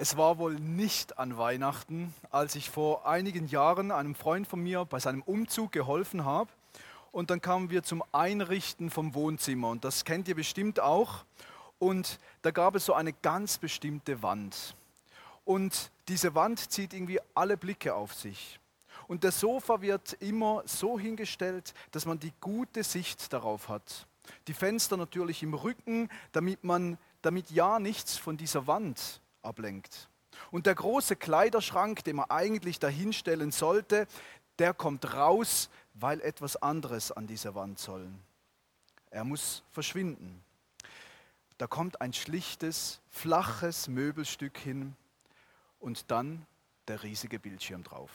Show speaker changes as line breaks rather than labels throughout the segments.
Es war wohl nicht an Weihnachten, als ich vor einigen Jahren einem Freund von mir bei seinem Umzug geholfen habe. Und dann kamen wir zum Einrichten vom Wohnzimmer. Und das kennt ihr bestimmt auch. Und da gab es so eine ganz bestimmte Wand. Und diese Wand zieht irgendwie alle Blicke auf sich. Und das Sofa wird immer so hingestellt, dass man die gute Sicht darauf hat. Die Fenster natürlich im Rücken, damit man, damit ja nichts von dieser Wand ablenkt. Und der große Kleiderschrank, den man eigentlich dahinstellen sollte, der kommt raus, weil etwas anderes an dieser Wand soll. Er muss verschwinden. Da kommt ein schlichtes, flaches Möbelstück hin und dann der riesige Bildschirm drauf.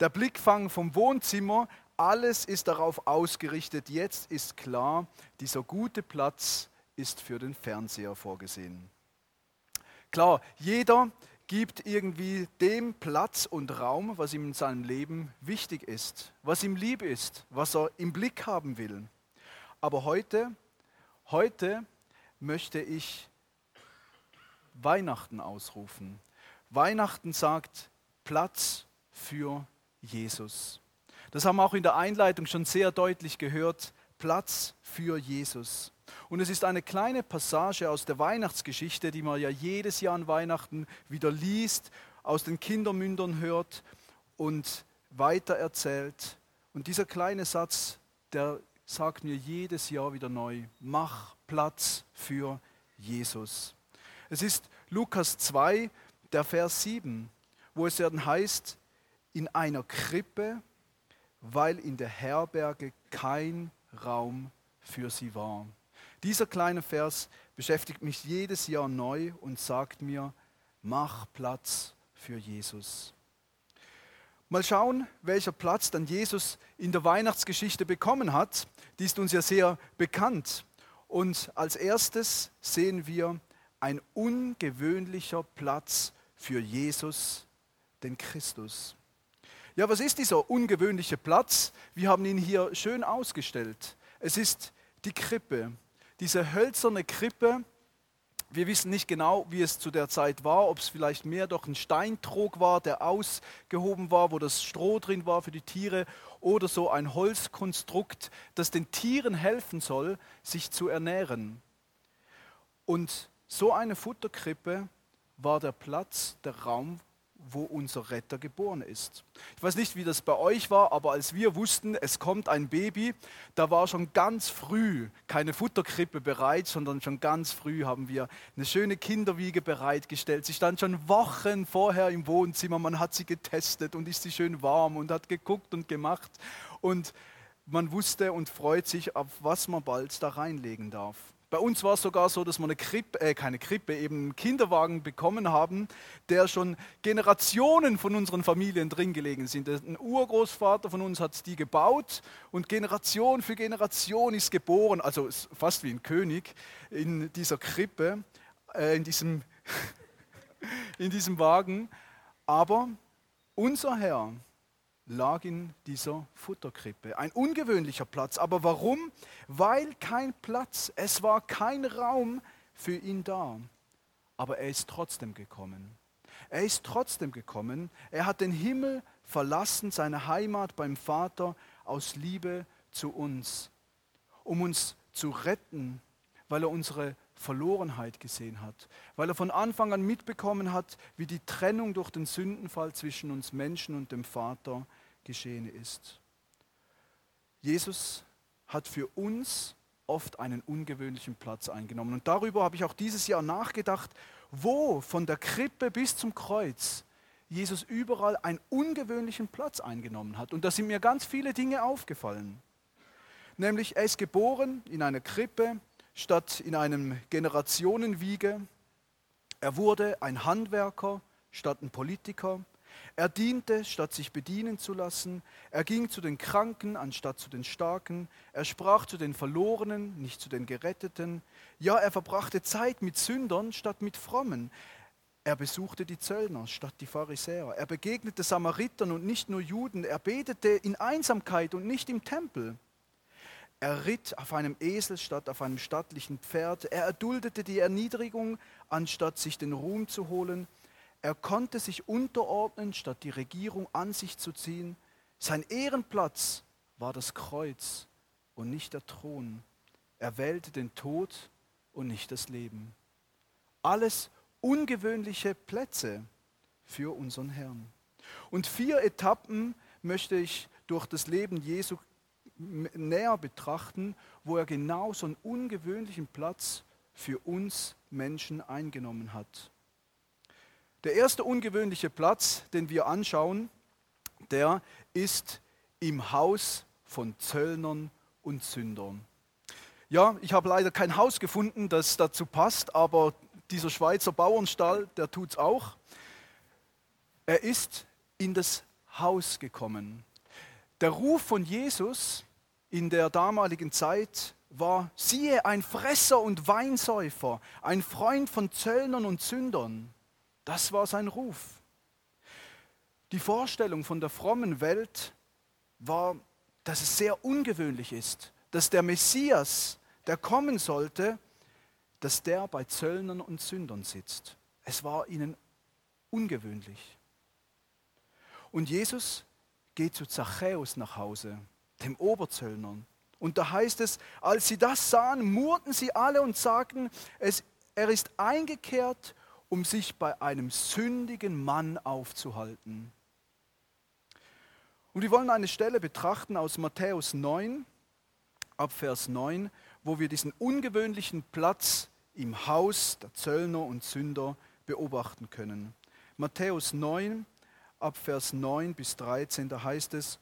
Der Blickfang vom Wohnzimmer, alles ist darauf ausgerichtet. Jetzt ist klar, dieser gute Platz ist für den Fernseher vorgesehen. Klar, jeder gibt irgendwie dem Platz und Raum, was ihm in seinem Leben wichtig ist, was ihm lieb ist, was er im Blick haben will. Aber heute, heute möchte ich Weihnachten ausrufen. Weihnachten sagt Platz für Jesus. Das haben wir auch in der Einleitung schon sehr deutlich gehört. Platz für Jesus. Und es ist eine kleine Passage aus der Weihnachtsgeschichte, die man ja jedes Jahr an Weihnachten wieder liest, aus den Kindermündern hört und weitererzählt. Und dieser kleine Satz, der sagt mir jedes Jahr wieder neu, mach Platz für Jesus. Es ist Lukas 2, der Vers 7, wo es dann heißt, in einer Krippe, weil in der Herberge kein Raum für sie war. Dieser kleine Vers beschäftigt mich jedes Jahr neu und sagt mir, mach Platz für Jesus. Mal schauen, welcher Platz dann Jesus in der Weihnachtsgeschichte bekommen hat. Die ist uns ja sehr bekannt. Und als erstes sehen wir ein ungewöhnlicher Platz für Jesus, den Christus. Ja, was ist dieser ungewöhnliche Platz? Wir haben ihn hier schön ausgestellt. Es ist die Krippe diese hölzerne Krippe, wir wissen nicht genau, wie es zu der Zeit war, ob es vielleicht mehr doch ein Steintrog war, der ausgehoben war, wo das Stroh drin war für die Tiere, oder so ein Holzkonstrukt, das den Tieren helfen soll, sich zu ernähren. Und so eine Futterkrippe war der Platz, der Raum, wo unser Retter geboren ist. Ich weiß nicht, wie das bei euch war, aber als wir wussten, es kommt ein Baby, da war schon ganz früh keine Futterkrippe bereit, sondern schon ganz früh haben wir eine schöne Kinderwiege bereitgestellt. Sie stand schon Wochen vorher im Wohnzimmer, man hat sie getestet und ist sie schön warm und hat geguckt und gemacht und man wusste und freut sich, auf was man bald da reinlegen darf. Bei uns war es sogar so, dass wir eine Krippe, äh, keine Krippe, eben einen Kinderwagen bekommen haben, der schon Generationen von unseren Familien drin gelegen sind. Ein Urgroßvater von uns hat die gebaut und Generation für Generation ist geboren, also fast wie ein König in dieser Krippe, äh, in, diesem, in diesem Wagen. Aber unser Herr, lag in dieser Futterkrippe. Ein ungewöhnlicher Platz. Aber warum? Weil kein Platz, es war kein Raum für ihn da. Aber er ist trotzdem gekommen. Er ist trotzdem gekommen. Er hat den Himmel verlassen, seine Heimat beim Vater aus Liebe zu uns, um uns zu retten, weil er unsere Verlorenheit gesehen hat, weil er von Anfang an mitbekommen hat, wie die Trennung durch den Sündenfall zwischen uns Menschen und dem Vater geschehen ist. Jesus hat für uns oft einen ungewöhnlichen Platz eingenommen. Und darüber habe ich auch dieses Jahr nachgedacht, wo von der Krippe bis zum Kreuz Jesus überall einen ungewöhnlichen Platz eingenommen hat. Und da sind mir ganz viele Dinge aufgefallen. Nämlich, er ist geboren in einer Krippe statt in einem Generationenwiege. Er wurde ein Handwerker statt ein Politiker. Er diente, statt sich bedienen zu lassen. Er ging zu den Kranken, anstatt zu den Starken. Er sprach zu den Verlorenen, nicht zu den Geretteten. Ja, er verbrachte Zeit mit Sündern, statt mit Frommen. Er besuchte die Zöllner statt die Pharisäer. Er begegnete Samaritern und nicht nur Juden. Er betete in Einsamkeit und nicht im Tempel. Er ritt auf einem Esel statt auf einem stattlichen Pferd. Er erduldete die Erniedrigung anstatt sich den Ruhm zu holen. Er konnte sich unterordnen, statt die Regierung an sich zu ziehen. Sein Ehrenplatz war das Kreuz und nicht der Thron. Er wählte den Tod und nicht das Leben. Alles ungewöhnliche Plätze für unseren Herrn. Und vier Etappen möchte ich durch das Leben Jesu näher betrachten, wo er genau so einen ungewöhnlichen Platz für uns Menschen eingenommen hat. Der erste ungewöhnliche Platz, den wir anschauen, der ist im Haus von Zöllnern und Sündern. Ja, ich habe leider kein Haus gefunden, das dazu passt, aber dieser Schweizer Bauernstall, der tut es auch. Er ist in das Haus gekommen. Der Ruf von Jesus in der damaligen Zeit war, siehe, ein Fresser und Weinsäufer, ein Freund von Zöllnern und Sündern. Das war sein Ruf. Die Vorstellung von der frommen Welt war, dass es sehr ungewöhnlich ist, dass der Messias der kommen sollte, dass der bei Zöllnern und Sündern sitzt. Es war ihnen ungewöhnlich. Und Jesus geht zu Zachäus nach Hause, dem Oberzöllnern. Und da heißt es, als sie das sahen, murrten sie alle und sagten, es, er ist eingekehrt, um sich bei einem sündigen Mann aufzuhalten. Und wir wollen eine Stelle betrachten aus Matthäus 9, ab Vers 9, wo wir diesen ungewöhnlichen Platz im Haus der Zöllner und Sünder beobachten können. Matthäus 9, ab Vers 9 bis 13, da heißt es,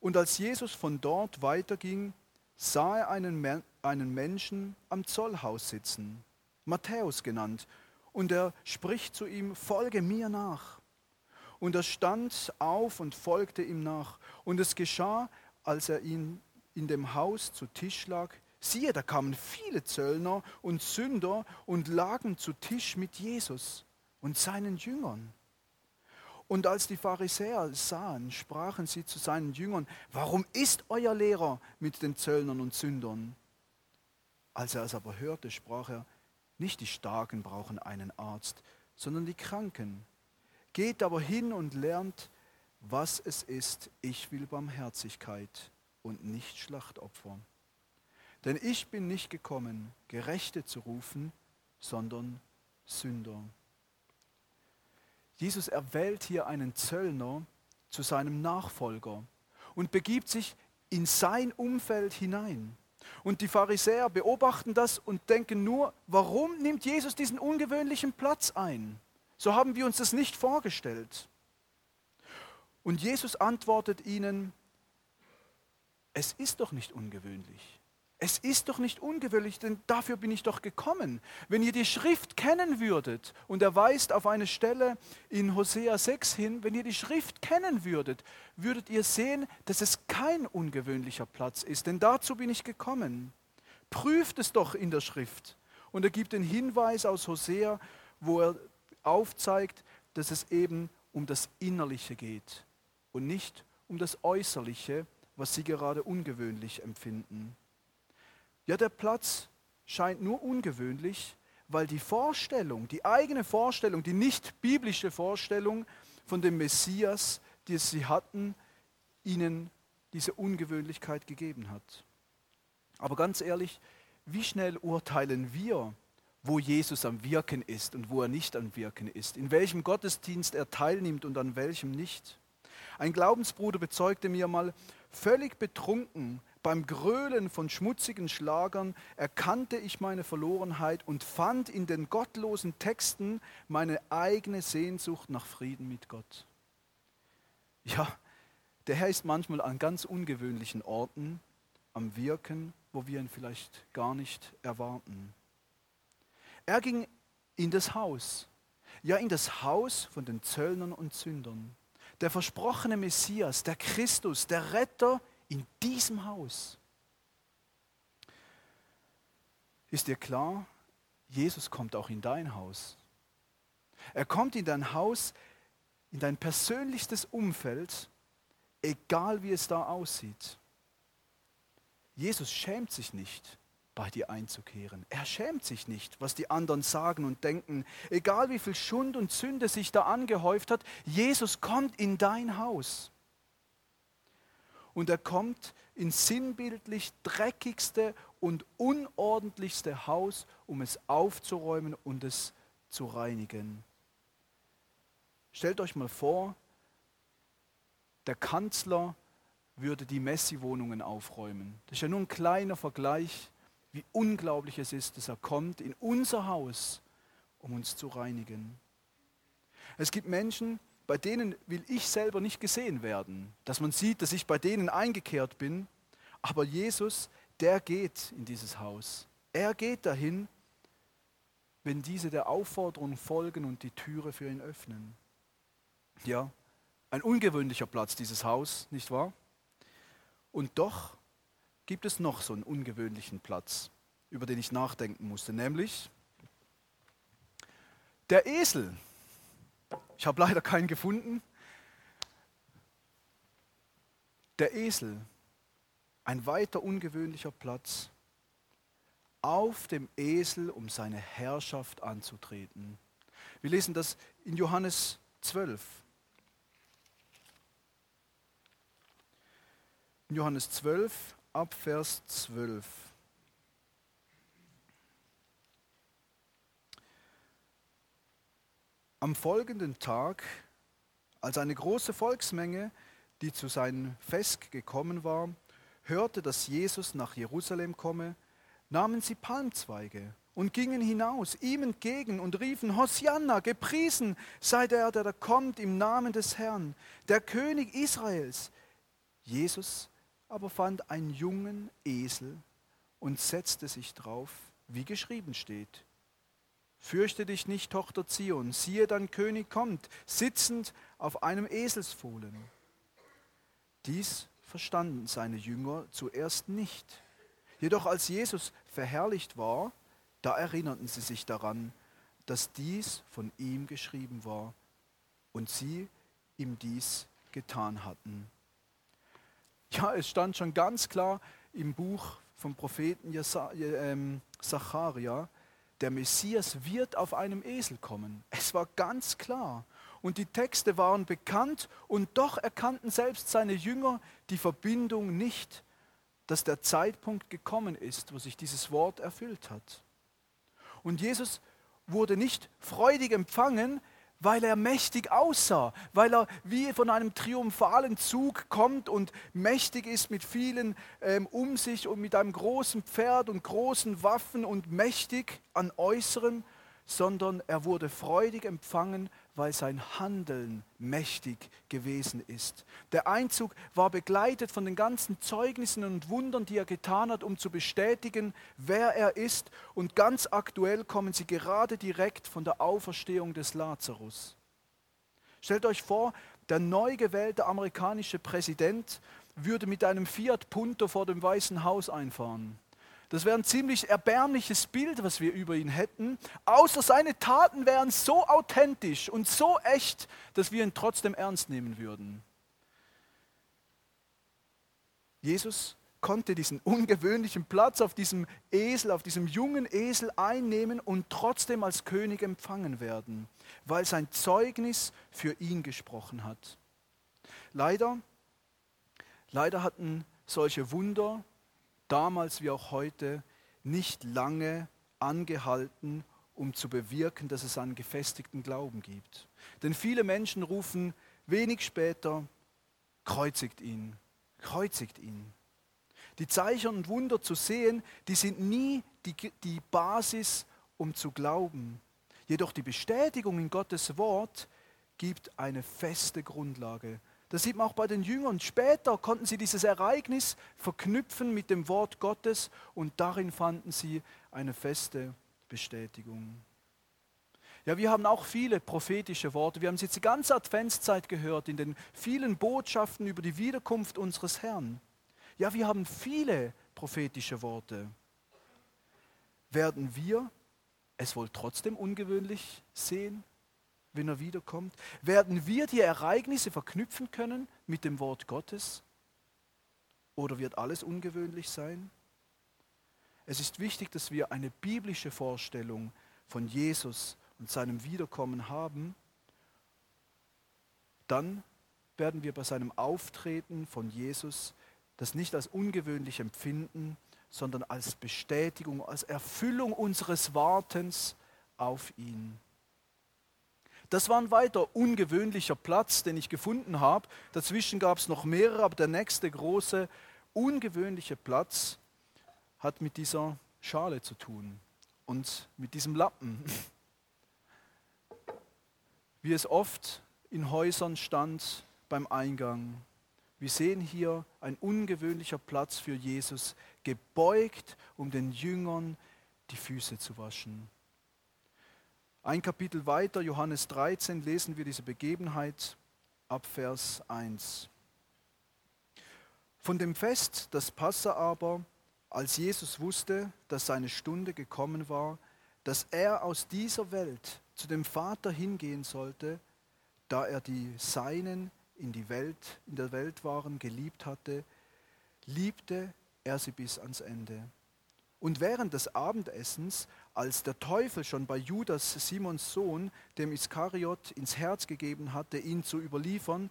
und als Jesus von dort weiterging, sah er einen, einen Menschen am Zollhaus sitzen, Matthäus genannt, und er spricht zu ihm, folge mir nach. Und er stand auf und folgte ihm nach. Und es geschah, als er ihn in dem Haus zu Tisch lag, Siehe, da kamen viele Zöllner und Sünder und lagen zu Tisch mit Jesus und seinen Jüngern. Und als die Pharisäer sahen, sprachen sie zu seinen Jüngern, warum ist euer Lehrer mit den Zöllnern und Sündern? Als er es aber hörte, sprach er, nicht die Starken brauchen einen Arzt, sondern die Kranken. Geht aber hin und lernt, was es ist, ich will Barmherzigkeit und nicht Schlachtopfer. Denn ich bin nicht gekommen, Gerechte zu rufen, sondern Sünder. Jesus erwählt hier einen Zöllner zu seinem Nachfolger und begibt sich in sein Umfeld hinein. Und die Pharisäer beobachten das und denken nur, warum nimmt Jesus diesen ungewöhnlichen Platz ein? So haben wir uns das nicht vorgestellt. Und Jesus antwortet ihnen, es ist doch nicht ungewöhnlich. Es ist doch nicht ungewöhnlich, denn dafür bin ich doch gekommen. Wenn ihr die Schrift kennen würdet, und er weist auf eine Stelle in Hosea 6 hin, wenn ihr die Schrift kennen würdet, würdet ihr sehen, dass es kein ungewöhnlicher Platz ist, denn dazu bin ich gekommen. Prüft es doch in der Schrift. Und er gibt den Hinweis aus Hosea, wo er aufzeigt, dass es eben um das Innerliche geht und nicht um das Äußerliche, was sie gerade ungewöhnlich empfinden. Ja, der Platz scheint nur ungewöhnlich, weil die Vorstellung, die eigene Vorstellung, die nicht biblische Vorstellung von dem Messias, die sie hatten, ihnen diese Ungewöhnlichkeit gegeben hat. Aber ganz ehrlich, wie schnell urteilen wir, wo Jesus am Wirken ist und wo er nicht am Wirken ist, in welchem Gottesdienst er teilnimmt und an welchem nicht? Ein Glaubensbruder bezeugte mir mal, völlig betrunken beim Grölen von schmutzigen Schlagern erkannte ich meine Verlorenheit und fand in den gottlosen Texten meine eigene Sehnsucht nach Frieden mit Gott. Ja, der Herr ist manchmal an ganz ungewöhnlichen Orten am Wirken, wo wir ihn vielleicht gar nicht erwarten. Er ging in das Haus, ja in das Haus von den Zöllnern und Sündern. Der versprochene Messias, der Christus, der Retter in diesem Haus. Ist dir klar, Jesus kommt auch in dein Haus. Er kommt in dein Haus, in dein persönlichstes Umfeld, egal wie es da aussieht. Jesus schämt sich nicht, bei dir einzukehren. Er schämt sich nicht, was die anderen sagen und denken. Egal wie viel Schund und Sünde sich da angehäuft hat, Jesus kommt in dein Haus. Und er kommt ins sinnbildlich dreckigste und unordentlichste Haus, um es aufzuräumen und es zu reinigen. Stellt euch mal vor, der Kanzler würde die Messi-Wohnungen aufräumen. Das ist ja nur ein kleiner Vergleich wie unglaublich es ist, dass er kommt in unser Haus, um uns zu reinigen. Es gibt Menschen, bei denen will ich selber nicht gesehen werden, dass man sieht, dass ich bei denen eingekehrt bin, aber Jesus, der geht in dieses Haus. Er geht dahin, wenn diese der Aufforderung folgen und die Türe für ihn öffnen. Ja, ein ungewöhnlicher Platz, dieses Haus, nicht wahr? Und doch gibt es noch so einen ungewöhnlichen Platz, über den ich nachdenken musste, nämlich der Esel. Ich habe leider keinen gefunden. Der Esel, ein weiter ungewöhnlicher Platz, auf dem Esel, um seine Herrschaft anzutreten. Wir lesen das in Johannes 12. In Johannes 12, ab Vers 12. Am folgenden Tag, als eine große Volksmenge, die zu seinem Fest gekommen war, hörte, dass Jesus nach Jerusalem komme, nahmen sie Palmzweige und gingen hinaus ihm entgegen und riefen, Hosianna, gepriesen sei der, der da kommt im Namen des Herrn, der König Israels. Jesus aber fand einen jungen Esel und setzte sich drauf, wie geschrieben steht. Fürchte dich nicht, Tochter Zion, siehe, dein König kommt, sitzend auf einem Eselsfohlen. Dies verstanden seine Jünger zuerst nicht. Jedoch als Jesus verherrlicht war, da erinnerten sie sich daran, dass dies von ihm geschrieben war und sie ihm dies getan hatten. Ja, es stand schon ganz klar im Buch vom Propheten ähm, Zacharia, der Messias wird auf einem Esel kommen. Es war ganz klar. Und die Texte waren bekannt und doch erkannten selbst seine Jünger die Verbindung nicht, dass der Zeitpunkt gekommen ist, wo sich dieses Wort erfüllt hat. Und Jesus wurde nicht freudig empfangen, weil er mächtig aussah, weil er wie von einem triumphalen Zug kommt und mächtig ist mit vielen ähm, um sich und mit einem großen Pferd und großen Waffen und mächtig an Äußerem, sondern er wurde freudig empfangen, weil sein Handeln mächtig gewesen ist. Der Einzug war begleitet von den ganzen Zeugnissen und Wundern, die er getan hat, um zu bestätigen, wer er ist. Und ganz aktuell kommen sie gerade direkt von der Auferstehung des Lazarus. Stellt euch vor, der neu gewählte amerikanische Präsident würde mit einem Fiat Punto vor dem Weißen Haus einfahren. Das wäre ein ziemlich erbärmliches Bild, was wir über ihn hätten. Außer seine Taten wären so authentisch und so echt, dass wir ihn trotzdem ernst nehmen würden. Jesus konnte diesen ungewöhnlichen Platz auf diesem Esel, auf diesem jungen Esel einnehmen und trotzdem als König empfangen werden, weil sein Zeugnis für ihn gesprochen hat. Leider, leider hatten solche Wunder damals wie auch heute nicht lange angehalten, um zu bewirken, dass es einen gefestigten Glauben gibt. Denn viele Menschen rufen wenig später, kreuzigt ihn, kreuzigt ihn. Die Zeichen und Wunder zu sehen, die sind nie die, die Basis, um zu glauben. Jedoch die Bestätigung in Gottes Wort gibt eine feste Grundlage, das sieht man auch bei den Jüngern. Später konnten sie dieses Ereignis verknüpfen mit dem Wort Gottes und darin fanden sie eine feste Bestätigung. Ja, wir haben auch viele prophetische Worte. Wir haben es jetzt die ganze Adventszeit gehört in den vielen Botschaften über die Wiederkunft unseres Herrn. Ja, wir haben viele prophetische Worte. Werden wir es wohl trotzdem ungewöhnlich sehen? Wenn er wiederkommt? Werden wir die Ereignisse verknüpfen können mit dem Wort Gottes? Oder wird alles ungewöhnlich sein? es ist wichtig, dass wir eine biblische Vorstellung von Jesus und seinem Wiederkommen haben. Dann werden wir bei seinem Auftreten von Jesus das nicht als ungewöhnlich empfinden, sondern als Bestätigung, als Erfüllung unseres Wartens auf ihn. Das war ein weiter ungewöhnlicher Platz, den ich gefunden habe. Dazwischen gab es noch mehrere, aber der nächste große ungewöhnliche Platz hat mit dieser Schale zu tun und mit diesem Lappen. Wie es oft in Häusern stand beim Eingang. Wir sehen hier ein ungewöhnlicher Platz für Jesus, gebeugt, um den Jüngern die Füße zu waschen. Ein Kapitel weiter, Johannes 13, lesen wir diese Begebenheit ab Vers 1. Von dem Fest, das Passa aber, als Jesus wusste, dass seine Stunde gekommen war, dass er aus dieser Welt zu dem Vater hingehen sollte, da er die Seinen in, die Welt, in der Welt waren, geliebt hatte, liebte er sie bis ans Ende. Und während des Abendessens, als der Teufel schon bei Judas, Simons Sohn, dem Iskariot, ins Herz gegeben hatte, ihn zu überliefern,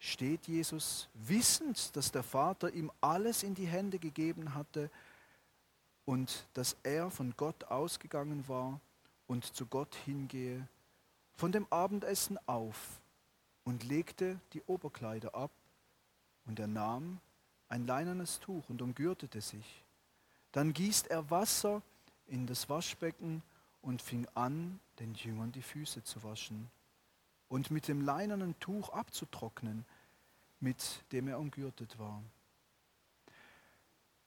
steht Jesus, wissend, dass der Vater ihm alles in die Hände gegeben hatte und dass er von Gott ausgegangen war und zu Gott hingehe, von dem Abendessen auf und legte die Oberkleider ab und er nahm ein leinernes Tuch und umgürtete sich. Dann gießt er Wasser in das Waschbecken und fing an, den Jüngern die Füße zu waschen und mit dem leinenen Tuch abzutrocknen, mit dem er umgürtet war.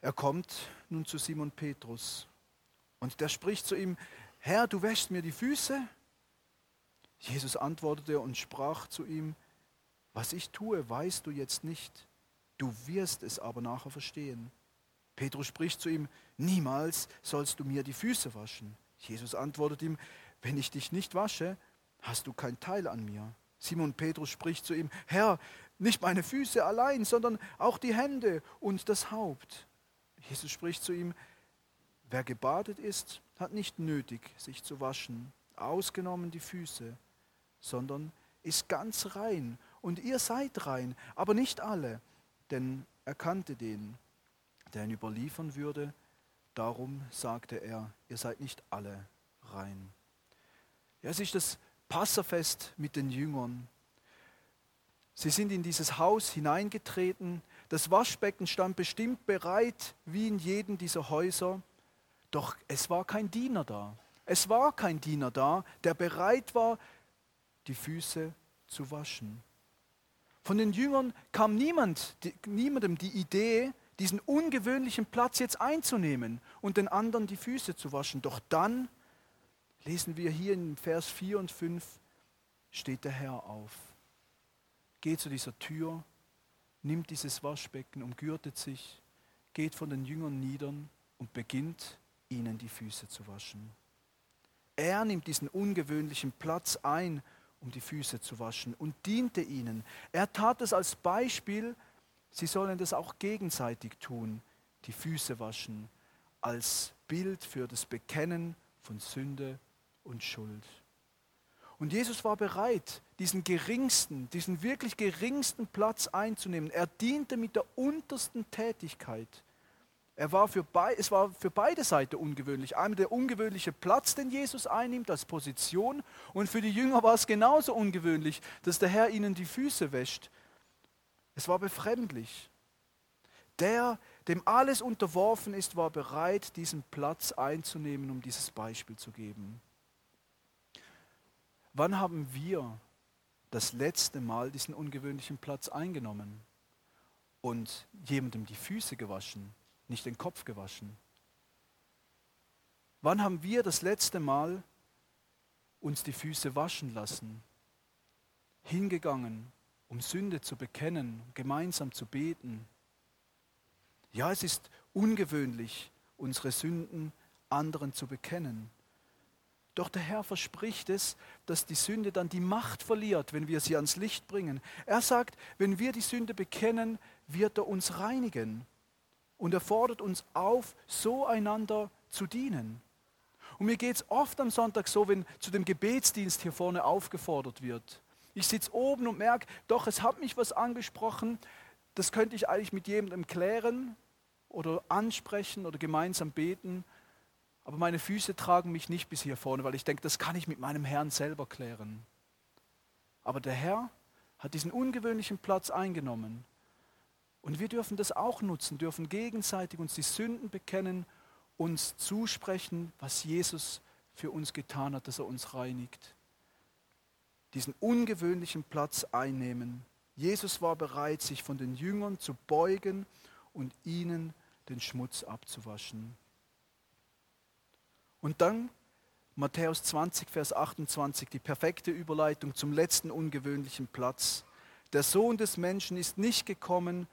Er kommt nun zu Simon Petrus und der spricht zu ihm, Herr, du wäschst mir die Füße? Jesus antwortete und sprach zu ihm, was ich tue, weißt du jetzt nicht, du wirst es aber nachher verstehen. Petrus spricht zu ihm, niemals sollst du mir die Füße waschen. Jesus antwortet ihm, wenn ich dich nicht wasche, hast du kein Teil an mir. Simon Petrus spricht zu ihm, Herr, nicht meine Füße allein, sondern auch die Hände und das Haupt. Jesus spricht zu ihm, wer gebadet ist, hat nicht nötig, sich zu waschen, ausgenommen die Füße, sondern ist ganz rein. Und ihr seid rein, aber nicht alle, denn er kannte den, der ihn überliefern würde. Darum sagte er, ihr seid nicht alle rein. Ja, es ist das Passafest mit den Jüngern. Sie sind in dieses Haus hineingetreten. Das Waschbecken stand bestimmt bereit, wie in jedem dieser Häuser. Doch es war kein Diener da. Es war kein Diener da, der bereit war, die Füße zu waschen. Von den Jüngern kam niemand, die, niemandem die Idee, diesen ungewöhnlichen Platz jetzt einzunehmen und den anderen die Füße zu waschen. Doch dann, lesen wir hier in Vers 4 und 5, steht der Herr auf, geht zu dieser Tür, nimmt dieses Waschbecken, umgürtet sich, geht von den Jüngern nieder und beginnt ihnen die Füße zu waschen. Er nimmt diesen ungewöhnlichen Platz ein um die Füße zu waschen und diente ihnen. Er tat es als Beispiel, sie sollen das auch gegenseitig tun, die Füße waschen, als Bild für das Bekennen von Sünde und Schuld. Und Jesus war bereit, diesen geringsten, diesen wirklich geringsten Platz einzunehmen. Er diente mit der untersten Tätigkeit. Er war für es war für beide Seiten ungewöhnlich. Einmal der ungewöhnliche Platz, den Jesus einnimmt als Position, und für die Jünger war es genauso ungewöhnlich, dass der Herr ihnen die Füße wäscht. Es war befremdlich. Der, dem alles unterworfen ist, war bereit, diesen Platz einzunehmen, um dieses Beispiel zu geben. Wann haben wir das letzte Mal diesen ungewöhnlichen Platz eingenommen und jemandem die Füße gewaschen? nicht den Kopf gewaschen? Wann haben wir das letzte Mal uns die Füße waschen lassen, hingegangen, um Sünde zu bekennen, gemeinsam zu beten? Ja, es ist ungewöhnlich, unsere Sünden anderen zu bekennen. Doch der Herr verspricht es, dass die Sünde dann die Macht verliert, wenn wir sie ans Licht bringen. Er sagt, wenn wir die Sünde bekennen, wird er uns reinigen. und er fordert uns auf, so einander zu dienen. Und mir geht es oft am Sonntag so, wenn zu dem Gebetsdienst hier vorne aufgefordert wird. Ich sitze oben und merke, doch, es hat mich was angesprochen, das könnte ich eigentlich mit jemandem klären oder ansprechen oder gemeinsam beten. Aber meine Füße tragen mich nicht bis hier vorne, weil ich denke, das kann ich mit meinem Herrn selber klären. Aber der Herr hat diesen ungewöhnlichen Platz eingenommen. Und wir dürfen das auch nutzen, dürfen gegenseitig uns die Sünden bekennen, uns zusprechen, was Jesus für uns getan hat, dass er uns reinigt diesen ungewöhnlichen Platz einnehmen. Jesus war bereit, sich von den Jüngern zu beugen und ihnen den Schmutz abzuwaschen. Und dann Matthäus 20, Vers 28, die perfekte Überleitung zum letzten ungewöhnlichen Platz. Der Sohn des Menschen ist nicht gekommen,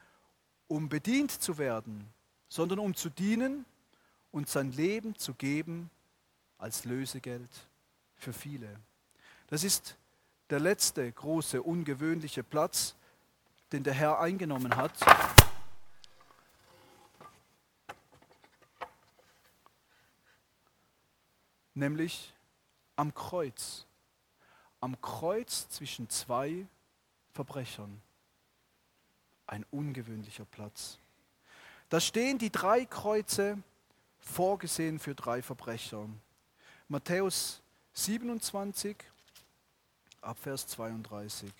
um bedient zu werden, sondern um zu dienen und sein Leben zu geben als Lösegeld für viele. Das ist der letzte große, ungewöhnliche Platz, den der Herr eingenommen hat. Nämlich am Kreuz. Am Kreuz zwischen zwei Verbrechern. Ein ungewöhnlicher Platz. Da stehen die drei Kreuze vorgesehen für drei Verbrecher. Matthäus 27, ab Vers 32.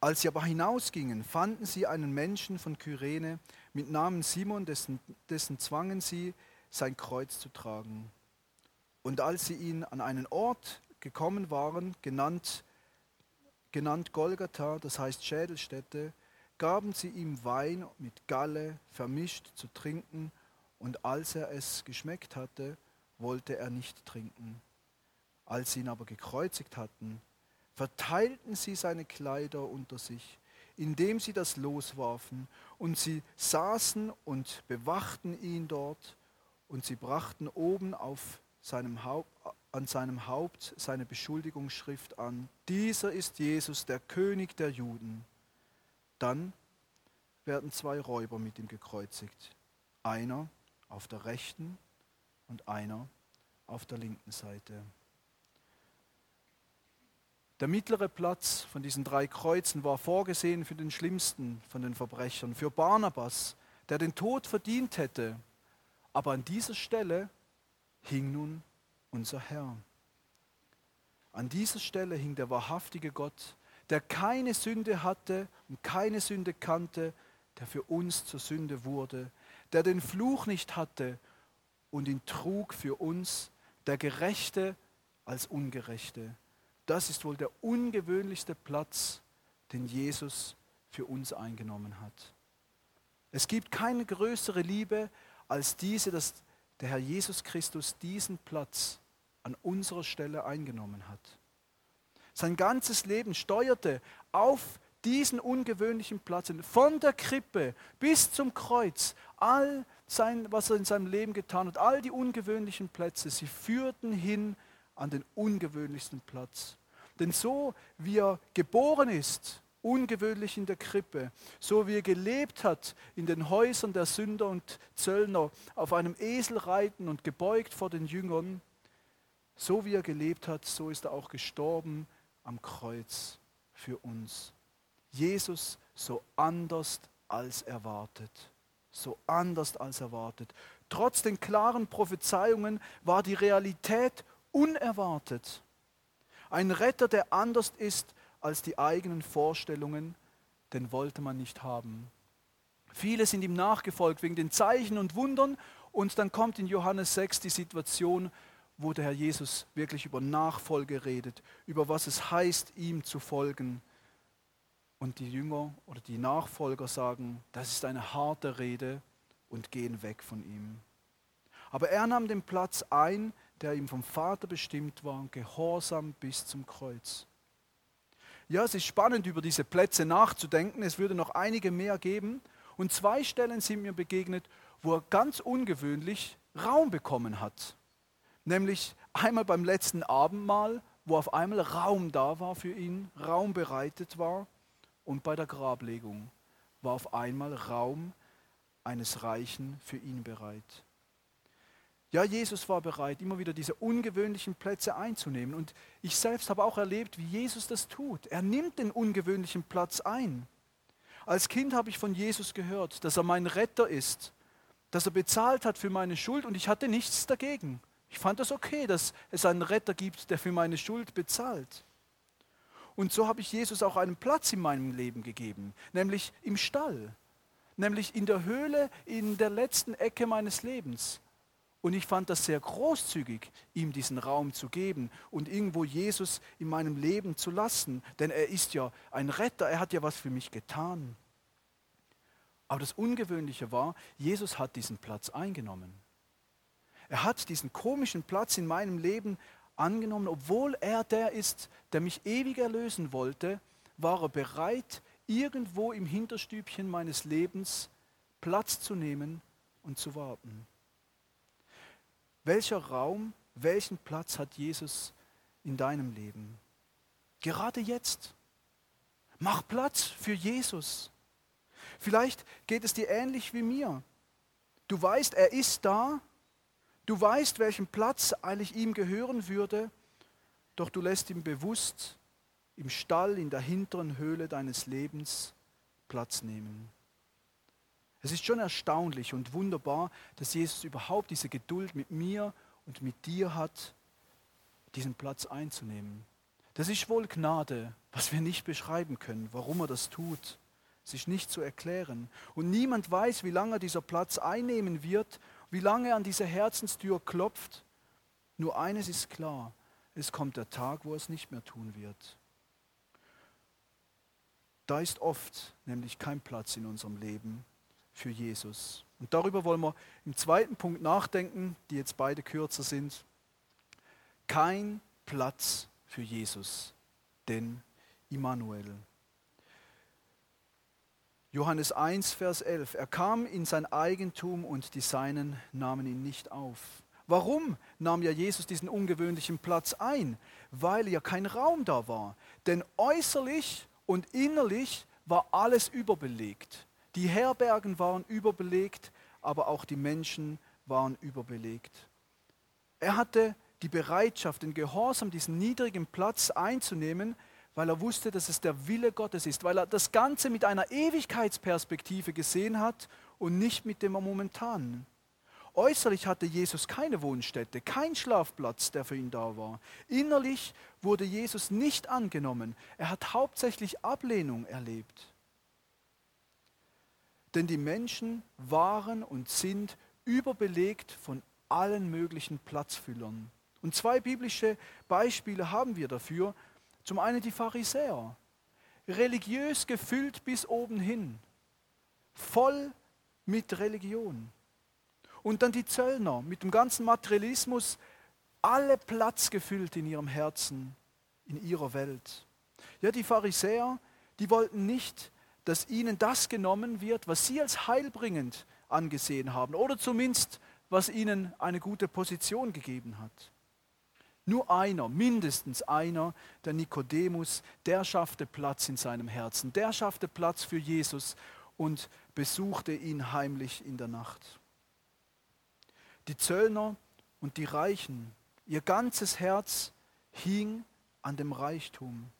Als sie aber hinausgingen, fanden sie einen Menschen von Kyrene mit Namen Simon, dessen, dessen zwangen sie, sein Kreuz zu tragen. Und als sie ihn an einen Ort gekommen waren, genannt, genannt Golgatha, das heißt Schädelstätte, gaben sie ihm Wein mit Galle vermischt zu trinken, und als er es geschmeckt hatte, wollte er nicht trinken. Als sie ihn aber gekreuzigt hatten, verteilten sie seine Kleider unter sich, indem sie das loswarfen, und sie saßen und bewachten ihn dort, und sie brachten oben auf seinem Haupt, an seinem Haupt seine Beschuldigungsschrift an. Dieser ist Jesus, der König der Juden. Dann werden zwei Räuber mit ihm gekreuzigt. Einer auf der rechten und einer auf der linken Seite. Der mittlere Platz von diesen drei Kreuzen war vorgesehen für den schlimmsten von den Verbrechern, für Barnabas, der den Tod verdient hätte. Aber an dieser Stelle hing nun unser Herr. An dieser Stelle hing der wahrhaftige Gott, der keine Sünde hatte und keine Sünde kannte, der für uns zur Sünde wurde, der den Fluch nicht hatte und ihn trug für uns, der Gerechte als Ungerechte. Das ist wohl der ungewöhnlichste Platz, den Jesus für uns eingenommen hat. Es gibt keine größere Liebe als diese, dass der Herr Jesus Christus diesen Platz an unserer Stelle eingenommen hat. Sein ganzes Leben steuerte auf diesen ungewöhnlichen Platz, von der Krippe bis zum Kreuz, all sein, was er in seinem Leben getan hat, all die ungewöhnlichen Plätze, sie führten hin an den ungewöhnlichsten Platz. Denn so wie er geboren ist, ungewöhnlich in der Krippe, so wie er gelebt hat in den Häusern der Sünder und Zöllner, auf einem Esel reiten und gebeugt vor den Jüngern, so wie er gelebt hat, so ist er auch gestorben am Kreuz für uns. Jesus so anders als erwartet. So anders als erwartet. Trotz den klaren Prophezeiungen war die Realität unerwartet. Ein Retter, der anders ist als die eigenen Vorstellungen, den wollte man nicht haben. Viele sind ihm nachgefolgt wegen den Zeichen und Wundern und dann kommt in Johannes 6 die Situation, wo der Herr Jesus wirklich über Nachfolge redet, über was es heißt, ihm zu folgen. Und die Jünger oder die Nachfolger sagen, das ist eine harte Rede und gehen weg von ihm. Aber er nahm den Platz ein, der ihm vom Vater bestimmt war, gehorsam bis zum Kreuz. Ja, es ist spannend, über diese Plätze nachzudenken. Es würde noch einige mehr geben. Und zwei Stellen sind mir begegnet, wo er ganz ungewöhnlich Raum bekommen hat nämlich einmal beim letzten Abendmahl, wo auf einmal Raum da war für ihn, Raum bereitet war. Und bei der Grablegung war auf einmal Raum eines Reichen für ihn bereit. Ja, Jesus war bereit, immer wieder diese ungewöhnlichen Plätze einzunehmen. Und ich selbst habe auch erlebt, wie Jesus das tut. Er nimmt den ungewöhnlichen Platz ein. Als Kind habe ich von Jesus gehört, dass er mein Retter ist, dass er bezahlt hat für meine Schuld und ich hatte nichts dagegen. Ich fand das okay, dass es einen Retter gibt, der für meine Schuld bezahlt. Und so habe ich Jesus auch einen Platz in meinem Leben gegeben, nämlich im Stall, nämlich in der Höhle, in der letzten Ecke meines Lebens. Und ich fand das sehr großzügig, ihm diesen Raum zu geben und irgendwo Jesus in meinem Leben zu lassen. Denn er ist ja ein Retter, er hat ja was für mich getan. Aber das Ungewöhnliche war, Jesus hat diesen Platz eingenommen. Er hat diesen komischen Platz in meinem Leben angenommen, obwohl er der ist, der mich ewig erlösen wollte, war er bereit, irgendwo im Hinterstübchen meines Lebens Platz zu nehmen und zu warten. Welcher Raum, welchen Platz hat Jesus in deinem Leben? Gerade jetzt. Mach Platz für Jesus. Vielleicht geht es dir ähnlich wie mir. Du weißt, er ist da. Du weißt, welchen Platz eigentlich ihm gehören würde, doch du lässt ihm bewusst im Stall, in der hinteren Höhle deines Lebens Platz nehmen. Es ist schon erstaunlich und wunderbar, dass Jesus überhaupt diese Geduld mit mir und mit dir hat, diesen Platz einzunehmen. Das ist wohl Gnade, was wir nicht beschreiben können, warum er das tut. Ist nicht zu erklären. Und niemand weiß, wie lange dieser Platz einnehmen wird, wie lange an diese Herzenstür klopft. Nur eines ist klar, es kommt der Tag, wo er es nicht mehr tun wird. Da ist oft nämlich kein Platz in unserem Leben für Jesus. Und darüber wollen wir im zweiten Punkt nachdenken, die jetzt beide kürzer sind. Kein Platz für Jesus, denn Immanuel. Johannes 1, Vers 11. Er kam in sein Eigentum und die Seinen nahmen ihn nicht auf. Warum nahm ja Jesus diesen ungewöhnlichen Platz ein? Weil ja kein Raum da war. Denn äußerlich und innerlich war alles überbelegt. Die Herbergen waren überbelegt, aber auch die Menschen waren überbelegt. Er hatte die Bereitschaft, den Gehorsam, diesen niedrigen Platz einzunehmen, weil er wusste, dass es der Wille Gottes ist, weil er das Ganze mit einer Ewigkeitsperspektive gesehen hat und nicht mit dem momentanen. Äußerlich hatte Jesus keine Wohnstätte, kein Schlafplatz, der für ihn da war. Innerlich wurde Jesus nicht angenommen. Er hat hauptsächlich Ablehnung erlebt. Denn die Menschen waren und sind überbelegt von allen möglichen Platzfüllern. Und zwei biblische Beispiele haben wir dafür. Zum einen die Pharisäer, religiös gefüllt bis oben hin, voll mit Religion. Und dann die Zöllner mit dem ganzen Materialismus, alle Platz gefüllt in ihrem Herzen, in ihrer Welt. Ja, die Pharisäer, die wollten nicht dass ihnen das genommen wird, was sie als heilbringend angesehen haben oder zumindest was ihnen eine gute Position gegeben hat. Nur einer, mindestens einer, der Nikodemus, der schaffte Platz in seinem Herzen, der schaffte Platz für Jesus und besuchte ihn heimlich in der Nacht. Die Zöllner und die Reichen, ihr ganzes Herz hing an dem Reichtum.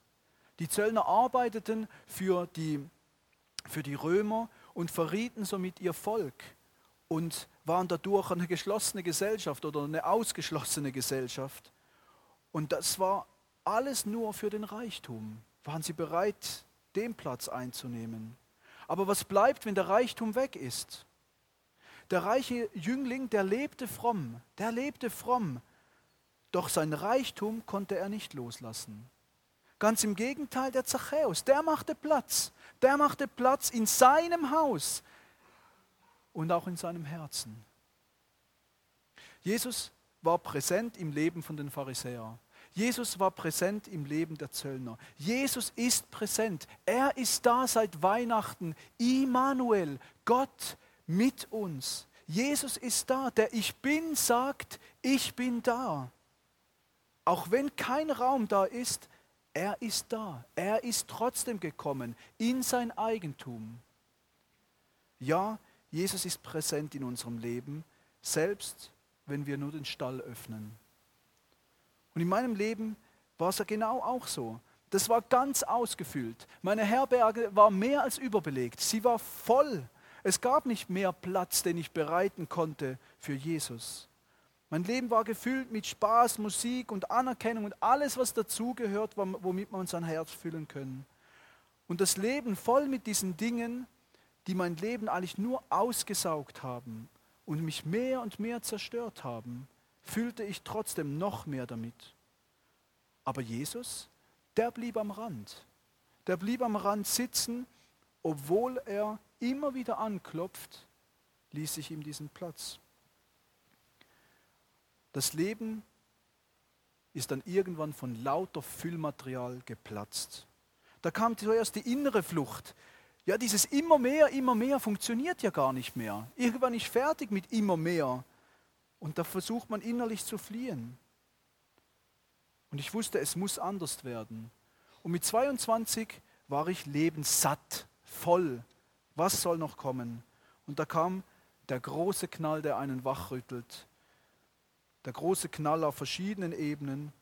Die Zöllner arbeiteten für die für die Römer und verrieten somit ihr Volk und waren dadurch eine geschlossene Gesellschaft oder eine ausgeschlossene Gesellschaft. Und das war alles nur für den Reichtum. Waren sie bereit, den Platz einzunehmen? Aber was bleibt, wenn der Reichtum weg ist? Der reiche Jüngling, der lebte fromm, der lebte fromm, doch sein Reichtum konnte er nicht loslassen. Ganz im Gegenteil, der Zachäus, der machte Platz. Der machte Platz in seinem Haus und auch in seinem Herzen. Jesus war präsent im Leben von den Pharisäern. Jesus war präsent im Leben der Zöllner. Jesus ist präsent. Er ist da seit Weihnachten. Immanuel, Gott mit uns. Jesus ist da. Der Ich bin sagt, ich bin da. Auch wenn kein Raum da ist, er ist da. Er ist trotzdem gekommen in sein Eigentum. Ja, Jesus ist präsent in unserem Leben, selbst wenn wir nur den Stall öffnen. Und in meinem Leben war es ja genau auch so. Das war ganz ausgefüllt. Meine Herberge war mehr als überbelegt. Sie war voll. Es gab nicht mehr Platz, den ich bereiten konnte für Jesus. Mein Leben war gefüllt mit Spaß, Musik und Anerkennung und alles, was dazugehört, womit wir sein Herz füllen können. Und das Leben voll mit diesen Dingen, die mein Leben eigentlich nur ausgesaugt haben und mich mehr und mehr zerstört haben, füllte ich trotzdem noch mehr damit. Aber Jesus, der blieb am Rand. Der blieb am Rand sitzen, obwohl er immer wieder anklopft, ließ ich ihm diesen Platz. Das Leben ist dann irgendwann von lauter Füllmaterial geplatzt. Da kam zuerst die innere Flucht. Ja, dieses immer mehr, immer mehr funktioniert ja gar nicht mehr. Irgendwann ist fertig mit immer mehr. Und da versucht man innerlich zu fliehen. Und ich wusste, es muss anders werden. Und mit 22 war ich lebenssatt, voll. Was soll noch kommen? Und da kam der große Knall, der einen wachrüttelt. Der große Knall auf verschiedenen Ebenen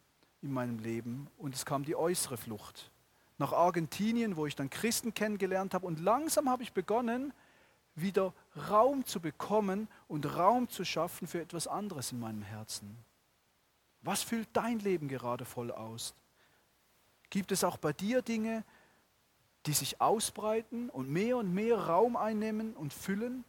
in meinem Leben. Und es kam die äußere Flucht. Nach Argentinien, wo ich dann Christen kennengelernt habe. Und langsam habe ich begonnen, wieder Raum zu bekommen und Raum zu schaffen für etwas anderes in meinem Herzen. Was füllt dein Leben gerade voll aus? Gibt es auch bei dir Dinge, die sich ausbreiten und mehr und mehr Raum einnehmen und füllen?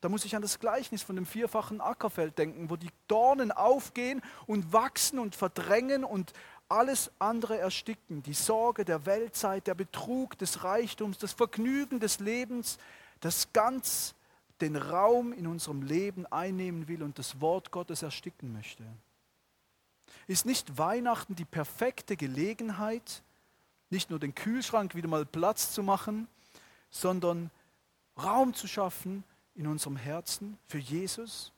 Da muss ich an das Gleichnis von dem vierfachen Ackerfeld denken, wo die Dornen aufgehen und wachsen und verdrängen und alles andere ersticken. Die Sorge der Weltzeit, der Betrug des Reichtums, das Vergnügen des Lebens, das ganz den Raum in unserem Leben einnehmen will und das Wort Gottes ersticken möchte. Ist nicht Weihnachten die perfekte Gelegenheit, nicht nur den Kühlschrank wieder mal Platz zu machen, sondern Raum zu schaffen in unserem Herzen für Jesus?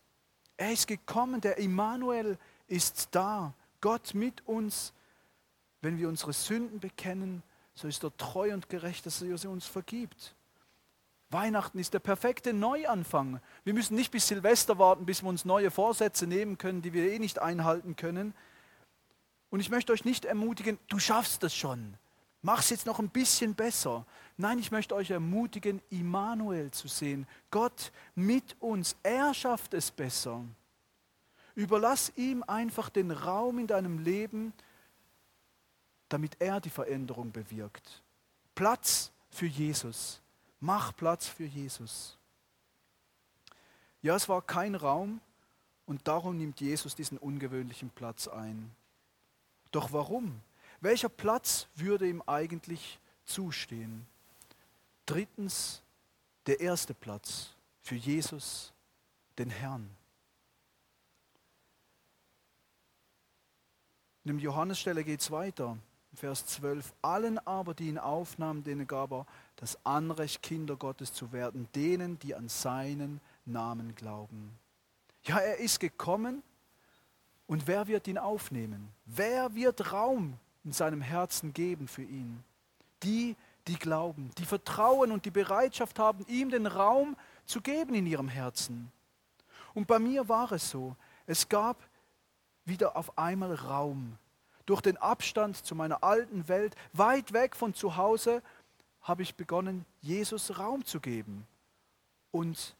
Er ist gekommen, der Immanuel ist da, Gott mit uns. Wenn wir unsere Sünden bekennen, so ist er treu und gerecht, dass er sie uns vergibt. Weihnachten ist der perfekte Neuanfang. Wir müssen nicht bis Silvester warten, bis wir uns neue Vorsätze nehmen können, die wir eh nicht einhalten können. Und ich möchte euch nicht ermutigen, du schaffst das schon. Mach es jetzt noch ein bisschen besser. Nein, ich möchte euch ermutigen, Immanuel zu sehen. Gott mit uns. Er schafft es besser. Überlass ihm einfach den Raum in deinem Leben, damit er die Veränderung bewirkt. Platz für Jesus. Mach Platz für Jesus. Ja, es war kein Raum und darum nimmt Jesus diesen ungewöhnlichen Platz ein. Doch warum? Welcher Platz würde ihm eigentlich zustehen? Drittens, der erste Platz für Jesus, den Herrn. In dem Johannesstelle geht es weiter. Vers 12. Allen aber, die ihn aufnahmen, denen gab er das Anrecht, Kinder Gottes zu werden, denen, die an seinen Namen glauben. Ja, er ist gekommen und wer wird ihn aufnehmen? Wer wird Raum in seinem Herzen geben für ihn? Die, die glauben, die vertrauen und die Bereitschaft haben, ihm den Raum zu geben in ihrem Herzen. Und bei mir war es so. Es gab wieder auf einmal Raum durch den Abstand zu meiner alten Welt, weit weg von zu Hause, habe ich begonnen, Jesus Raum zu geben und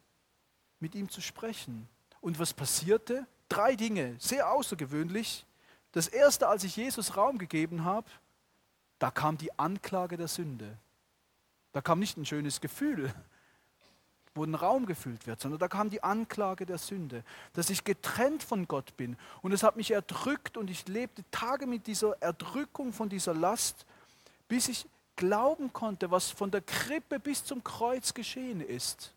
mit ihm zu sprechen. Und was passierte? Drei Dinge, sehr außergewöhnlich. Das erste, als ich Jesus Raum gegeben habe, da kam die Anklage der Sünde. Da kam nicht ein schönes Gefühl, wo ein Raum gefüllt wird, sondern da kam die Anklage der Sünde, dass ich getrennt von Gott bin. Und es hat mich erdrückt und ich lebte Tage mit dieser Erdrückung von dieser Last, bis ich glauben konnte, was von der Krippe bis zum Kreuz geschehen ist.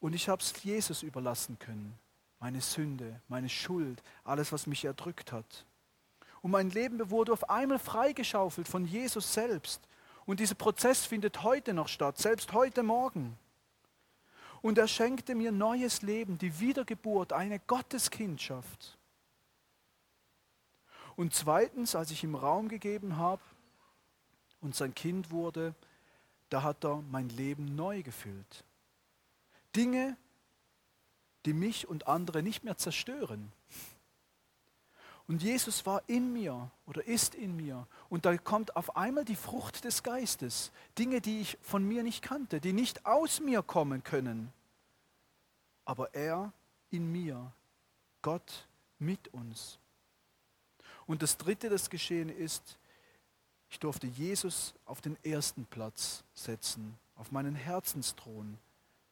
Und ich habe es Jesus überlassen können. Meine Sünde, meine Schuld, alles, was mich erdrückt hat. Und mein Leben wurde auf einmal freigeschaufelt von Jesus selbst. Und dieser Prozess findet heute noch statt, selbst heute Morgen. Und er schenkte mir neues Leben, die Wiedergeburt, eine Gotteskindschaft. Und zweitens, als ich ihm Raum gegeben habe und sein Kind wurde, da hat er mein Leben neu gefüllt. Dinge, die mich und andere nicht mehr zerstören. Und Jesus war in mir oder ist in mir. Und da kommt auf einmal die Frucht des Geistes. Dinge, die ich von mir nicht kannte, die nicht aus mir kommen können. Aber er in mir, Gott mit uns. Und das Dritte, das geschehen ist, ich durfte Jesus auf den ersten Platz setzen, auf meinen Herzensthron.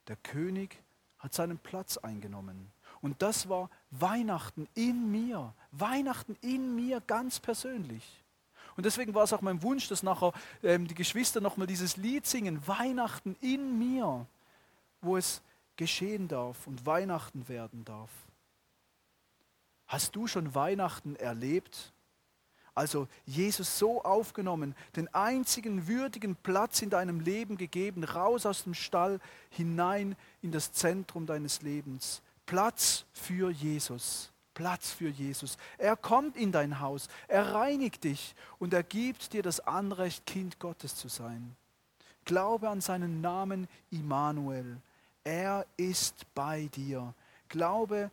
Der König hat seinen Platz eingenommen. Und das war Weihnachten in mir. Weihnachten in mir ganz persönlich. Und deswegen war es auch mein Wunsch, dass nachher ähm, die Geschwister nochmal dieses Lied singen, Weihnachten in mir, wo es geschehen darf und Weihnachten werden darf. Hast du schon Weihnachten erlebt? Also Jesus so aufgenommen, den einzigen würdigen Platz in deinem Leben gegeben, raus aus dem Stall, hinein in das Zentrum deines Lebens. Platz für Jesus. Platz für Jesus. Er kommt in dein Haus, er reinigt dich und er gibt dir das Anrecht, Kind Gottes zu sein. Glaube an seinen Namen Immanuel. Er ist bei dir. Glaube,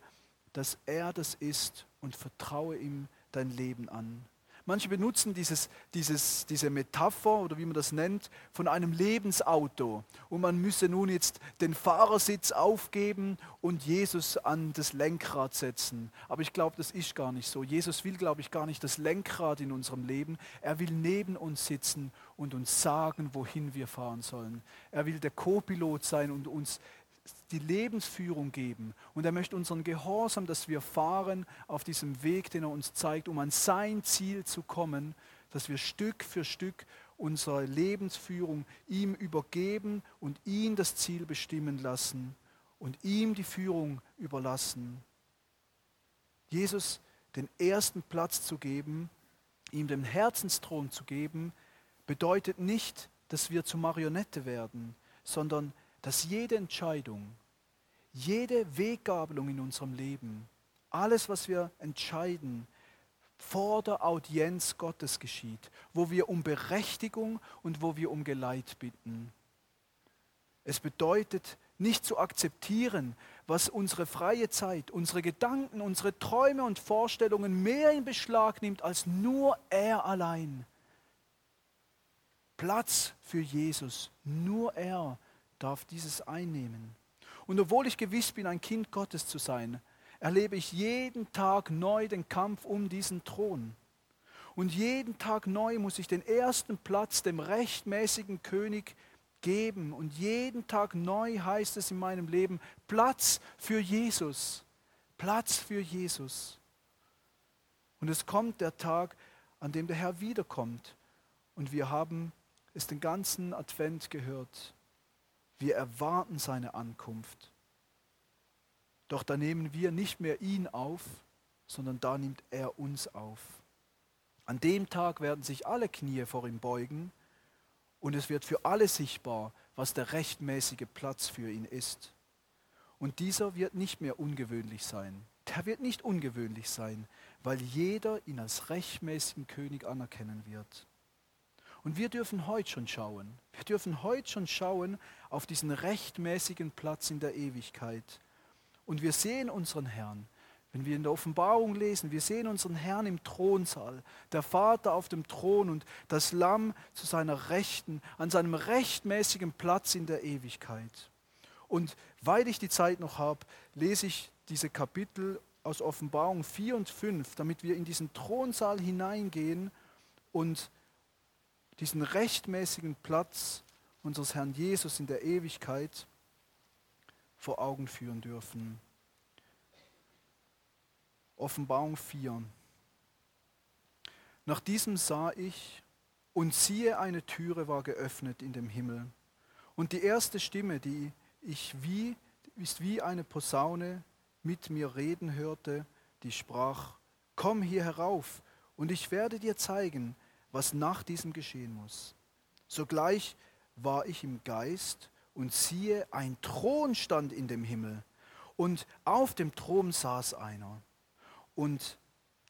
dass er das ist und vertraue ihm dein Leben an. Manche benutzen dieses, dieses, diese Metapher oder wie man das nennt, von einem Lebensauto. Und man müsse nun jetzt den Fahrersitz aufgeben und Jesus an das Lenkrad setzen. Aber ich glaube, das ist gar nicht so. Jesus will, glaube ich, gar nicht das Lenkrad in unserem Leben. Er will neben uns sitzen und uns sagen, wohin wir fahren sollen. Er will der Co-Pilot sein und uns die Lebensführung geben. Und er möchte unseren Gehorsam, dass wir fahren auf diesem Weg, den er uns zeigt, um an sein Ziel zu kommen, dass wir Stück für Stück unsere Lebensführung ihm übergeben und ihn das Ziel bestimmen lassen und ihm die Führung überlassen. Jesus den ersten Platz zu geben, ihm den Herzensthron zu geben, bedeutet nicht, dass wir zu Marionette werden, sondern dass jede Entscheidung, jede Weggabelung in unserem Leben, alles, was wir entscheiden, vor der Audienz Gottes geschieht, wo wir um Berechtigung und wo wir um Geleit bitten. Es bedeutet nicht zu akzeptieren, was unsere freie Zeit, unsere Gedanken, unsere Träume und Vorstellungen mehr in Beschlag nimmt als nur er allein. Platz für Jesus, nur er darf dieses einnehmen. Und obwohl ich gewiss bin, ein Kind Gottes zu sein, erlebe ich jeden Tag neu den Kampf um diesen Thron. Und jeden Tag neu muss ich den ersten Platz dem rechtmäßigen König geben. Und jeden Tag neu heißt es in meinem Leben, Platz für Jesus. Platz für Jesus. Und es kommt der Tag, an dem der Herr wiederkommt. Und wir haben es den ganzen Advent gehört. Wir erwarten seine Ankunft. Doch da nehmen wir nicht mehr ihn auf, sondern da nimmt er uns auf. An dem Tag werden sich alle Knie vor ihm beugen und es wird für alle sichtbar, was der rechtmäßige Platz für ihn ist. Und dieser wird nicht mehr ungewöhnlich sein. Der wird nicht ungewöhnlich sein, weil jeder ihn als rechtmäßigen König anerkennen wird. Und wir dürfen heute schon schauen. Wir dürfen heute schon schauen auf diesen rechtmäßigen Platz in der Ewigkeit. Und wir sehen unseren Herrn. Wenn wir in der Offenbarung lesen, wir sehen unseren Herrn im Thronsaal, der Vater auf dem Thron und das Lamm zu seiner Rechten, an seinem rechtmäßigen Platz in der Ewigkeit. Und weil ich die Zeit noch habe, lese ich diese Kapitel aus Offenbarung 4 und 5, damit wir in diesen Thronsaal hineingehen und diesen rechtmäßigen Platz unseres Herrn Jesus in der Ewigkeit vor Augen führen dürfen. Offenbarung 4. Nach diesem sah ich, und siehe, eine Türe war geöffnet in dem Himmel. Und die erste Stimme, die ich wie, ist wie eine Posaune mit mir reden hörte, die sprach, komm hier herauf, und ich werde dir zeigen, was nach diesem geschehen muss. Sogleich war ich im Geist und siehe, ein Thron stand in dem Himmel und auf dem Thron saß einer. Und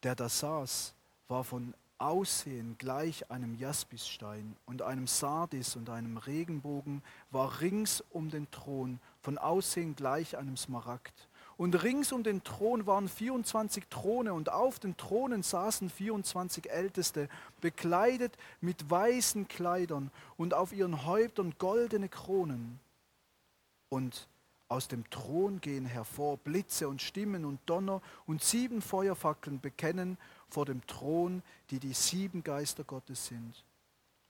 der da saß, war von Aussehen gleich einem Jaspisstein und einem Sardis und einem Regenbogen war rings um den Thron, von Aussehen gleich einem Smaragd. Und rings um den Thron waren 24 Throne und auf den Thronen saßen 24 Älteste, bekleidet mit weißen Kleidern und auf ihren Häuptern goldene Kronen. Und aus dem Thron gehen hervor Blitze und Stimmen und Donner und sieben Feuerfackeln bekennen vor dem Thron, die die sieben Geister Gottes sind.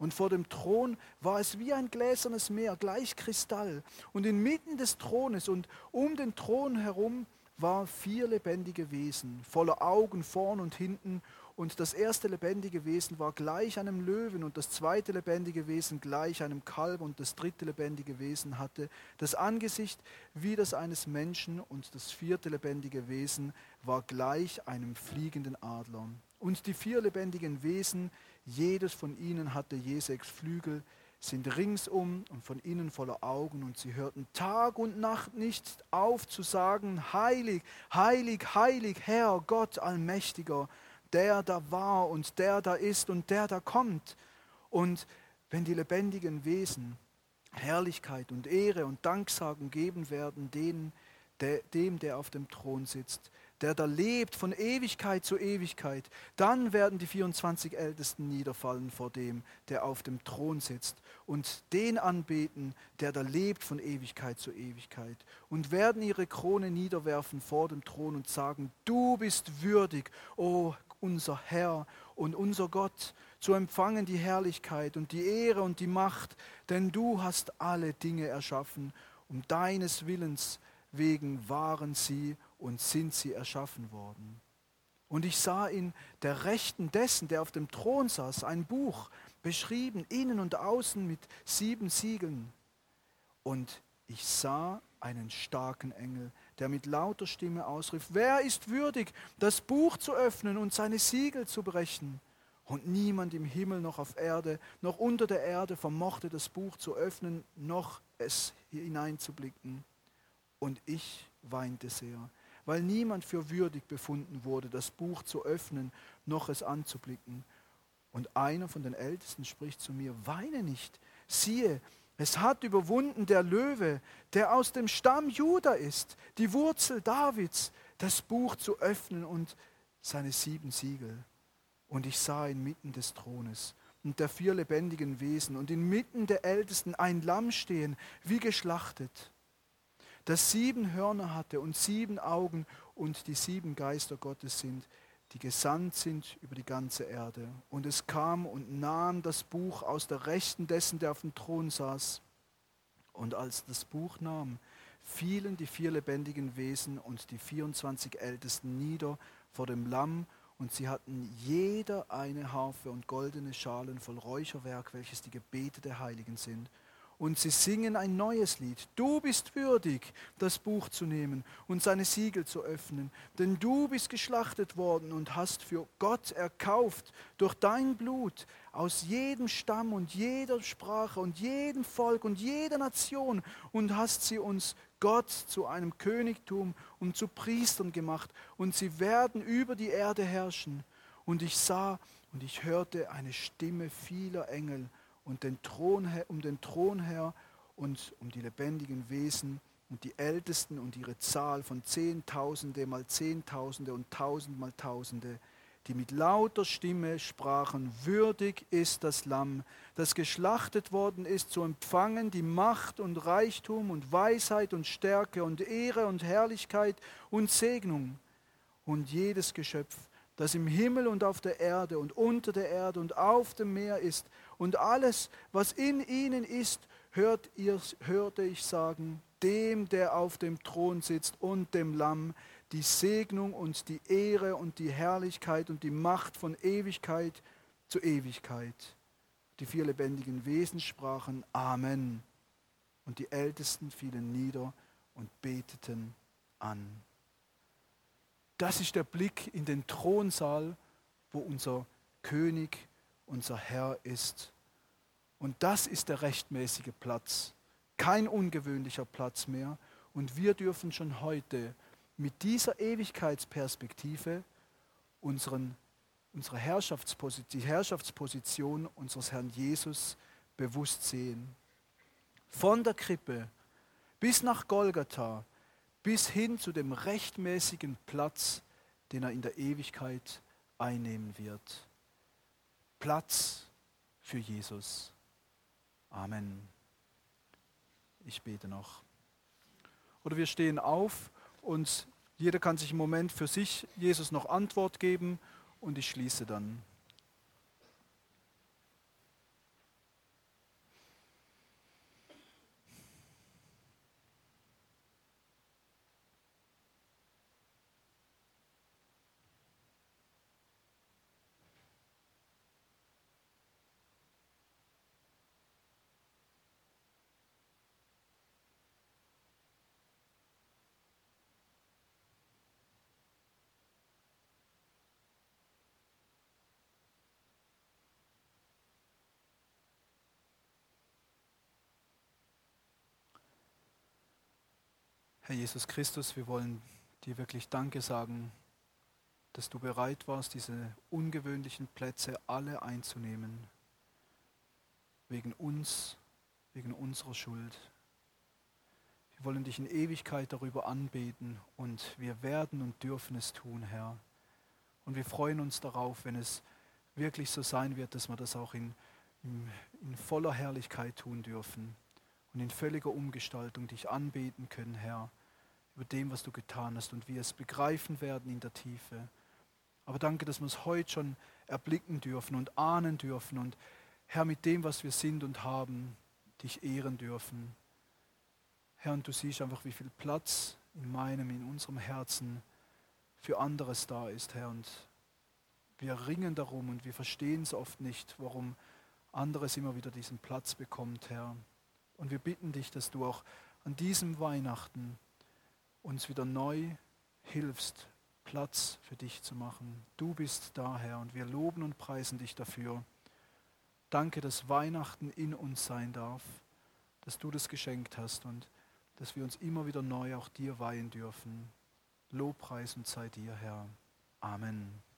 Und vor dem Thron war es wie ein gläsernes Meer, gleich Kristall. Und inmitten des Thrones und um den Thron herum waren vier lebendige Wesen, voller Augen vorn und hinten. Und das erste lebendige Wesen war gleich einem Löwen und das zweite lebendige Wesen gleich einem Kalb und das dritte lebendige Wesen hatte das Angesicht wie das eines Menschen und das vierte lebendige Wesen war gleich einem fliegenden Adler. Und die vier lebendigen Wesen, jedes von ihnen hatte je sechs Flügel, sind ringsum und von innen voller Augen und sie hörten Tag und Nacht nicht auf zu sagen, heilig, heilig, heilig, Herr Gott allmächtiger, der da war und der da ist und der da kommt. Und wenn die lebendigen Wesen Herrlichkeit und Ehre und Danksagen geben werden, denen, dem, der auf dem Thron sitzt, der da lebt von Ewigkeit zu Ewigkeit, dann werden die 24 Ältesten niederfallen vor dem, der auf dem Thron sitzt und den anbeten, der da lebt von Ewigkeit zu Ewigkeit und werden ihre Krone niederwerfen vor dem Thron und sagen, du bist würdig, o oh, unser Herr und unser Gott, zu empfangen die Herrlichkeit und die Ehre und die Macht, denn du hast alle Dinge erschaffen, um deines Willens wegen waren sie und sind sie erschaffen worden. Und ich sah in der Rechten dessen, der auf dem Thron saß, ein Buch, beschrieben innen und außen mit sieben Siegeln. Und ich sah einen starken Engel, der mit lauter Stimme ausrief, wer ist würdig, das Buch zu öffnen und seine Siegel zu brechen? Und niemand im Himmel noch auf Erde, noch unter der Erde vermochte das Buch zu öffnen, noch es hineinzublicken. Und ich weinte sehr, weil niemand für würdig befunden wurde, das Buch zu öffnen, noch es anzublicken. Und einer von den Ältesten spricht zu mir, weine nicht, siehe, es hat überwunden der Löwe, der aus dem Stamm Juda ist, die Wurzel Davids, das Buch zu öffnen und seine sieben Siegel. Und ich sah inmitten des Thrones und der vier lebendigen Wesen und inmitten der Ältesten ein Lamm stehen, wie geschlachtet das sieben Hörner hatte und sieben Augen und die sieben Geister Gottes sind, die gesandt sind über die ganze Erde. Und es kam und nahm das Buch aus der Rechten dessen, der auf dem Thron saß. Und als das Buch nahm, fielen die vier lebendigen Wesen und die 24 Ältesten nieder vor dem Lamm, und sie hatten jeder eine Harfe und goldene Schalen voll Räucherwerk, welches die Gebete der Heiligen sind und sie singen ein neues Lied. Du bist würdig, das Buch zu nehmen und seine Siegel zu öffnen, denn du bist geschlachtet worden und hast für Gott erkauft durch dein Blut aus jedem Stamm und jeder Sprache und jedem Volk und jeder Nation und hast sie uns Gott zu einem Königtum und zu Priestern gemacht und sie werden über die Erde herrschen. Und ich sah und ich hörte eine Stimme vieler Engel und den Thron, um den Thron her und um die lebendigen Wesen und die Ältesten und ihre Zahl von Zehntausende mal Zehntausende und Tausend mal Tausende, die mit lauter Stimme sprachen, würdig ist das Lamm, das geschlachtet worden ist, zu empfangen die Macht und Reichtum und Weisheit und Stärke und Ehre und Herrlichkeit und Segnung. Und jedes Geschöpf, das im Himmel und auf der Erde und unter der Erde und auf dem Meer ist und alles, was in ihnen ist, hört ihr, hörte ich sagen, dem, der auf dem Thron sitzt und dem Lamm, die Segnung und die Ehre und die Herrlichkeit und die Macht von Ewigkeit zu Ewigkeit. Die vier lebendigen Wesen sprachen Amen. Und die Ältesten fielen nieder und beteten an. Das ist der Blick in den Thronsaal, wo unser König unser Herr ist. Und das ist der rechtmäßige Platz, kein ungewöhnlicher Platz mehr. Und wir dürfen schon heute mit dieser Ewigkeitsperspektive unseren unsere Herrschaftsposition, die Herrschaftsposition unseres Herrn Jesus bewusst sehen. Von der Krippe bis nach Golgatha, bis hin zu dem rechtmäßigen Platz, den er in der Ewigkeit einnehmen wird. Platz für Jesus. Amen. Ich bete noch. Oder wir stehen auf und jeder kann sich im Moment für sich Jesus noch Antwort geben und ich schließe dann. Herr Jesus Christus, wir wollen dir wirklich Danke sagen, dass du bereit warst, diese ungewöhnlichen Plätze alle einzunehmen, wegen uns, wegen unserer Schuld. Wir wollen dich in Ewigkeit darüber anbeten und wir werden und dürfen es tun, Herr. Und wir freuen uns darauf, wenn es wirklich so sein wird, dass wir das auch in, in, in voller Herrlichkeit tun dürfen und in völliger Umgestaltung dich anbeten können, Herr über dem, was du getan hast und wir es begreifen werden in der Tiefe. Aber danke, dass wir es heute schon erblicken dürfen und ahnen dürfen und Herr, mit dem, was wir sind und haben, dich ehren dürfen. Herr, und du siehst einfach, wie viel Platz in meinem, in unserem Herzen für anderes da ist, Herr. Und wir ringen darum und wir verstehen es oft nicht, warum anderes immer wieder diesen Platz bekommt, Herr. Und wir bitten dich, dass du auch an diesem Weihnachten uns wieder neu hilfst, Platz für dich zu machen. Du bist da, Herr, und wir loben und preisen dich dafür. Danke, dass Weihnachten in uns sein darf, dass du das geschenkt hast und dass wir uns immer wieder neu auch dir weihen dürfen. Lobpreis und sei dir, Herr. Amen.